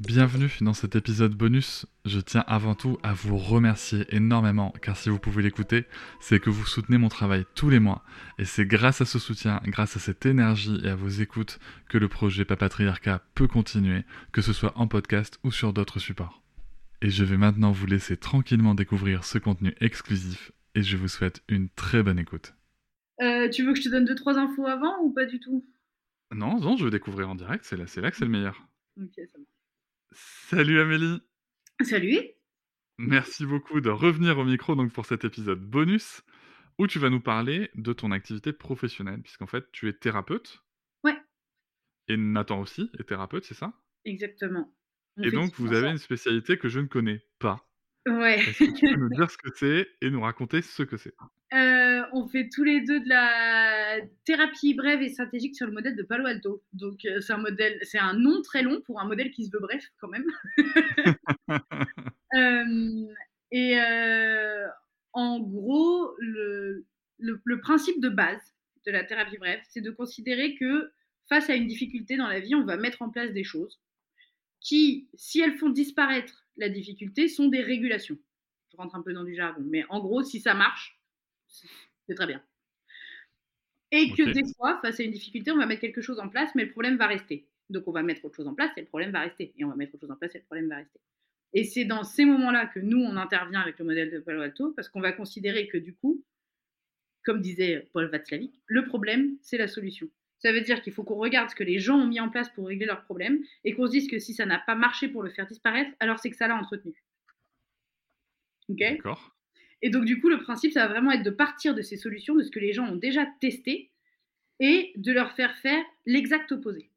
Bienvenue dans cet épisode bonus. Je tiens avant tout à vous remercier énormément car si vous pouvez l'écouter, c'est que vous soutenez mon travail tous les mois et c'est grâce à ce soutien, grâce à cette énergie et à vos écoutes que le projet Papatriarcat peut continuer, que ce soit en podcast ou sur d'autres supports. Et je vais maintenant vous laisser tranquillement découvrir ce contenu exclusif et je vous souhaite une très bonne écoute. Euh, tu veux que je te donne deux trois infos avant ou pas du tout? Non, non, je veux découvrir en direct, c'est là, là que c'est le meilleur. Ok, ça marche. Salut Amélie Salut Merci beaucoup de revenir au micro donc pour cet épisode bonus où tu vas nous parler de ton activité professionnelle puisqu'en fait tu es thérapeute. Ouais. Et Nathan aussi est thérapeute, c'est ça? Exactement. On Et donc vous avez ça. une spécialité que je ne connais pas. Ouais. Est-ce que tu peux nous dire ce que c'est et nous raconter ce que c'est? Euh, on fait tous les deux de la thérapie brève et stratégique sur le modèle de Palo Alto. Donc euh, c'est un modèle, c'est un nom très long pour un modèle qui se veut bref quand même. Euh, et euh, en gros, le, le, le principe de base de la thérapie brève, c'est de considérer que face à une difficulté dans la vie, on va mettre en place des choses qui, si elles font disparaître la difficulté, sont des régulations. Je rentre un peu dans du jargon, mais en gros, si ça marche, c'est très bien. Et que des fois, face à une difficulté, on va mettre quelque chose en place, mais le problème va rester. Donc on va mettre autre chose en place et le problème va rester. Et on va mettre autre chose en place et le problème va rester. Et c'est dans ces moments-là que nous, on intervient avec le modèle de Palo Alto, parce qu'on va considérer que du coup, comme disait Paul Václavic, le problème, c'est la solution. Ça veut dire qu'il faut qu'on regarde ce que les gens ont mis en place pour régler leurs problèmes et qu'on se dise que si ça n'a pas marché pour le faire disparaître, alors c'est que ça l'a entretenu. Ok? D'accord et donc, du coup, le principe, ça va vraiment être de partir de ces solutions, de ce que les gens ont déjà testé, et de leur faire faire l'exact opposé.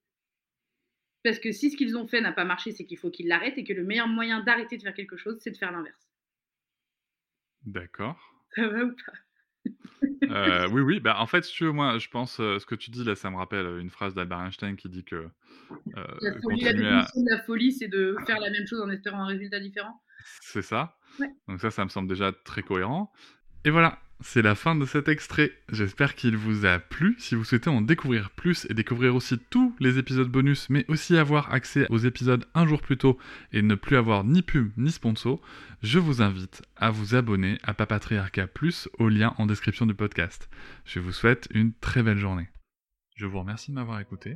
Parce que si ce qu'ils ont fait n'a pas marché, c'est qu'il faut qu'ils l'arrêtent, et que le meilleur moyen d'arrêter de faire quelque chose, c'est de faire l'inverse. D'accord. Ça va ou pas? Euh, oui, oui, bah en fait, si tu veux, moi, je pense, euh, ce que tu dis là, ça me rappelle une phrase d'Albert Einstein qui dit que euh, La folie, la continuer à, définition de la folie, c'est de faire la même chose en espérant un résultat différent. C'est ça. Donc ça, ça me semble déjà très cohérent. Et voilà, c'est la fin de cet extrait. J'espère qu'il vous a plu. Si vous souhaitez en découvrir plus et découvrir aussi tous les épisodes bonus, mais aussi avoir accès aux épisodes un jour plus tôt et ne plus avoir ni pub ni sponsor, je vous invite à vous abonner à Papatriarcat Plus au lien en description du podcast. Je vous souhaite une très belle journée. Je vous remercie de m'avoir écouté.